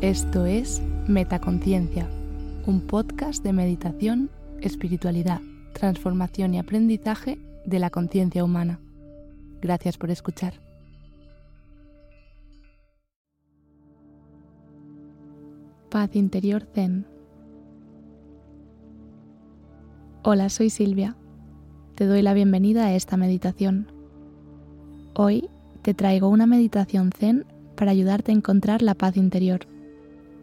Esto es Metaconciencia, un podcast de meditación, espiritualidad, transformación y aprendizaje de la conciencia humana. Gracias por escuchar. Paz interior Zen. Hola, soy Silvia. Te doy la bienvenida a esta meditación. Hoy te traigo una meditación Zen para ayudarte a encontrar la paz interior.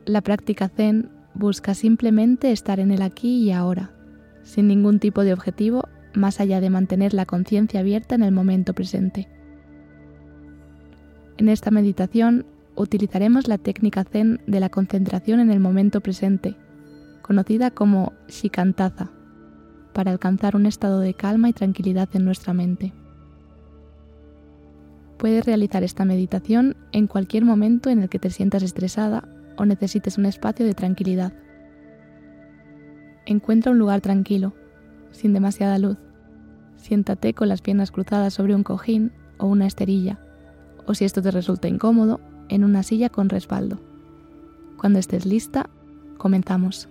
La práctica Zen busca simplemente estar en el aquí y ahora, sin ningún tipo de objetivo más allá de mantener la conciencia abierta en el momento presente. En esta meditación utilizaremos la técnica Zen de la concentración en el momento presente, conocida como Shikantaza, para alcanzar un estado de calma y tranquilidad en nuestra mente. Puedes realizar esta meditación en cualquier momento en el que te sientas estresada o necesites un espacio de tranquilidad. Encuentra un lugar tranquilo, sin demasiada luz. Siéntate con las piernas cruzadas sobre un cojín o una esterilla, o si esto te resulta incómodo, en una silla con respaldo. Cuando estés lista, comenzamos.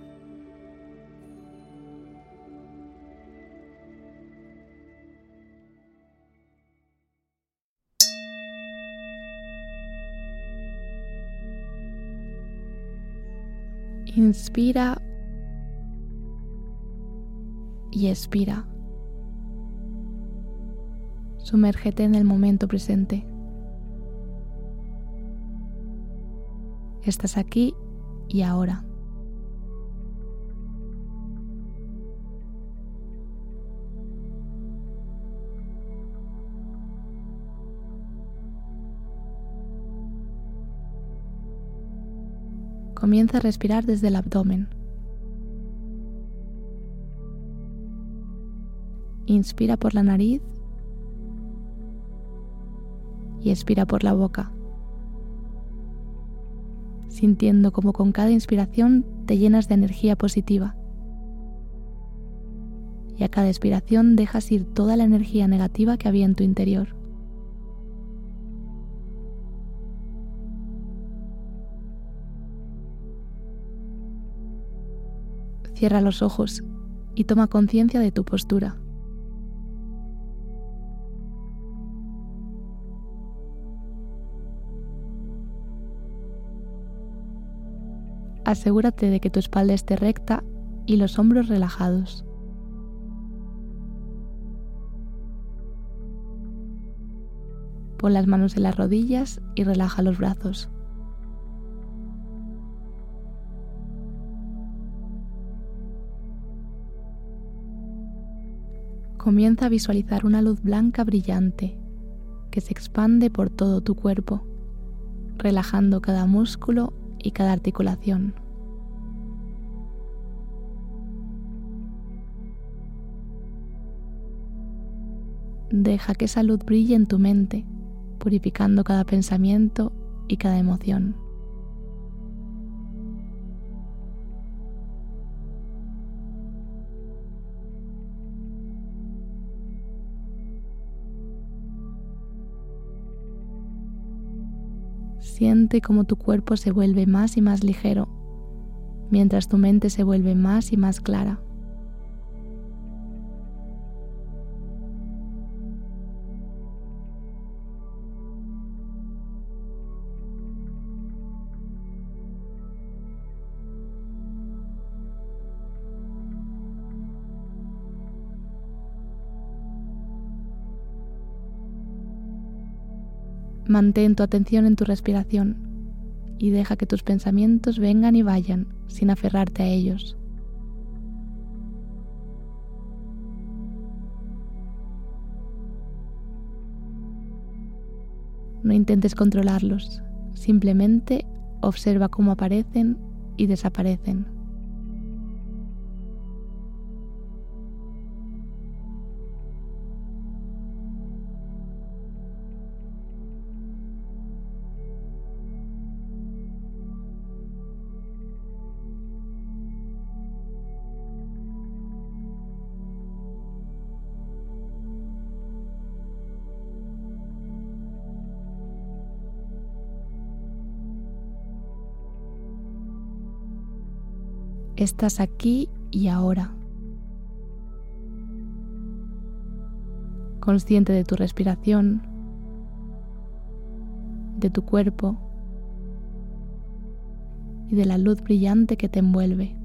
Inspira y expira. Sumérgete en el momento presente. Estás aquí y ahora. Comienza a respirar desde el abdomen. Inspira por la nariz y expira por la boca, sintiendo como con cada inspiración te llenas de energía positiva. Y a cada expiración dejas ir toda la energía negativa que había en tu interior. Cierra los ojos y toma conciencia de tu postura. Asegúrate de que tu espalda esté recta y los hombros relajados. Pon las manos en las rodillas y relaja los brazos. Comienza a visualizar una luz blanca brillante que se expande por todo tu cuerpo, relajando cada músculo y cada articulación. Deja que esa luz brille en tu mente, purificando cada pensamiento y cada emoción. Siente como tu cuerpo se vuelve más y más ligero, mientras tu mente se vuelve más y más clara. Mantén tu atención en tu respiración y deja que tus pensamientos vengan y vayan sin aferrarte a ellos. No intentes controlarlos, simplemente observa cómo aparecen y desaparecen. Estás aquí y ahora. Consciente de tu respiración, de tu cuerpo y de la luz brillante que te envuelve.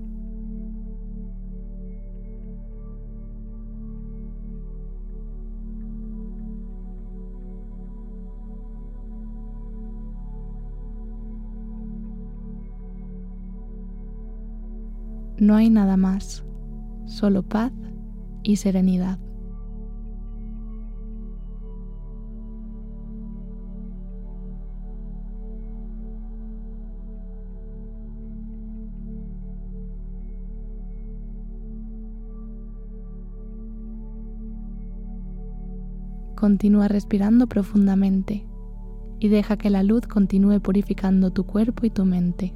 No hay nada más, solo paz y serenidad. Continúa respirando profundamente y deja que la luz continúe purificando tu cuerpo y tu mente.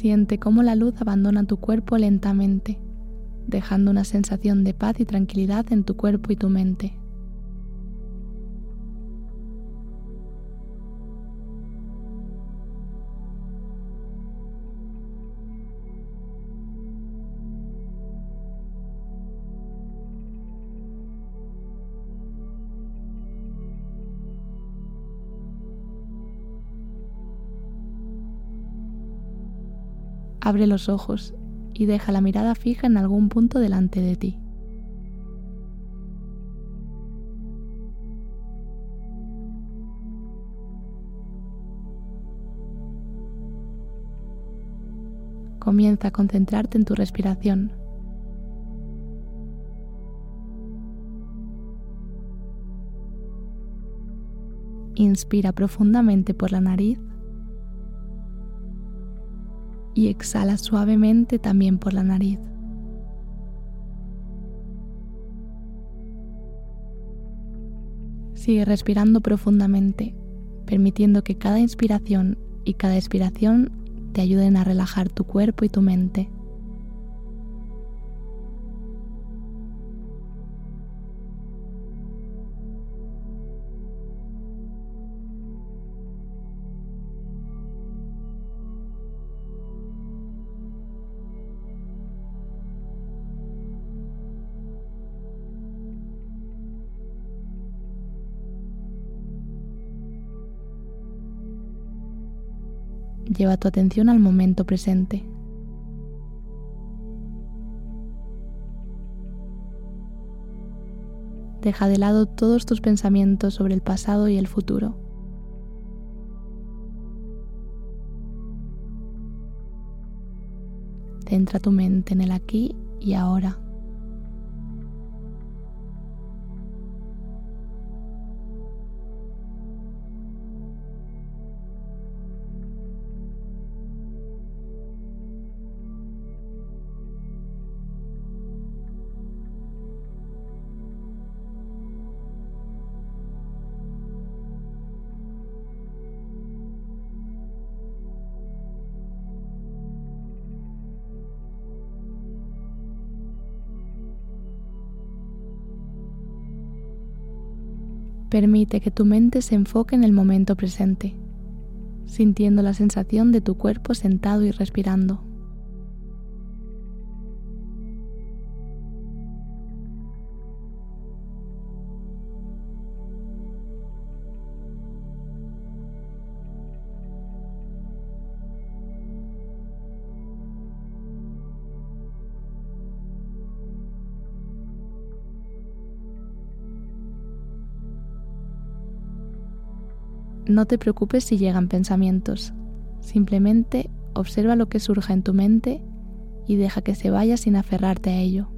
Siente cómo la luz abandona tu cuerpo lentamente, dejando una sensación de paz y tranquilidad en tu cuerpo y tu mente. Abre los ojos y deja la mirada fija en algún punto delante de ti. Comienza a concentrarte en tu respiración. Inspira profundamente por la nariz y exhala suavemente también por la nariz. Sigue respirando profundamente, permitiendo que cada inspiración y cada expiración te ayuden a relajar tu cuerpo y tu mente. Lleva tu atención al momento presente. Deja de lado todos tus pensamientos sobre el pasado y el futuro. Centra tu mente en el aquí y ahora. Permite que tu mente se enfoque en el momento presente, sintiendo la sensación de tu cuerpo sentado y respirando. No te preocupes si llegan pensamientos, simplemente observa lo que surja en tu mente y deja que se vaya sin aferrarte a ello.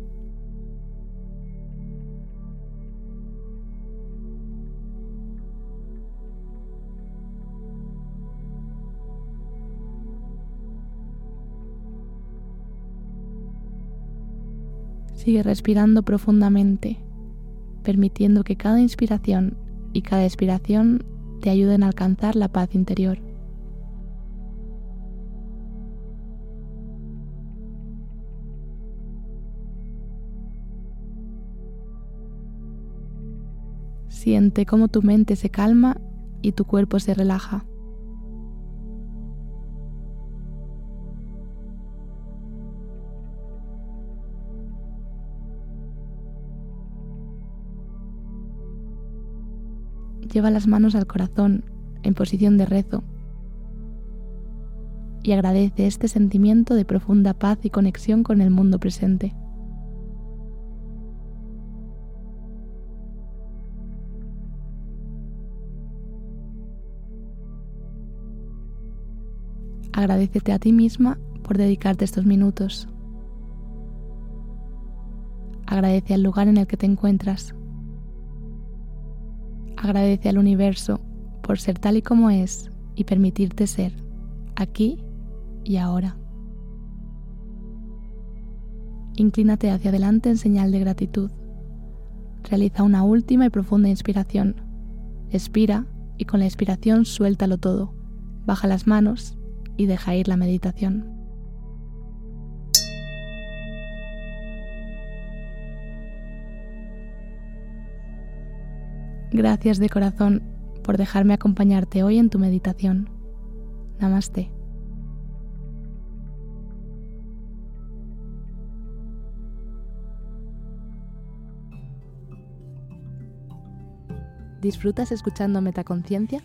Sigue respirando profundamente, permitiendo que cada inspiración y cada expiración te ayuden a alcanzar la paz interior. Siente cómo tu mente se calma y tu cuerpo se relaja. Lleva las manos al corazón en posición de rezo y agradece este sentimiento de profunda paz y conexión con el mundo presente. Agradecete a ti misma por dedicarte estos minutos. Agradece al lugar en el que te encuentras. Agradece al universo por ser tal y como es y permitirte ser aquí y ahora. Inclínate hacia adelante en señal de gratitud. Realiza una última y profunda inspiración. Expira y con la expiración suéltalo todo. Baja las manos y deja ir la meditación. Gracias de corazón por dejarme acompañarte hoy en tu meditación. Namaste. ¿Disfrutas escuchando Metaconciencia?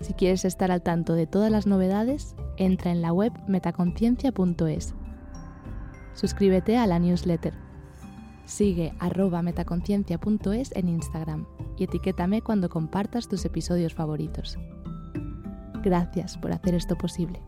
Si quieres estar al tanto de todas las novedades, entra en la web metaconciencia.es. Suscríbete a la newsletter. Sigue arroba metaconciencia.es en Instagram y etiquétame cuando compartas tus episodios favoritos. Gracias por hacer esto posible.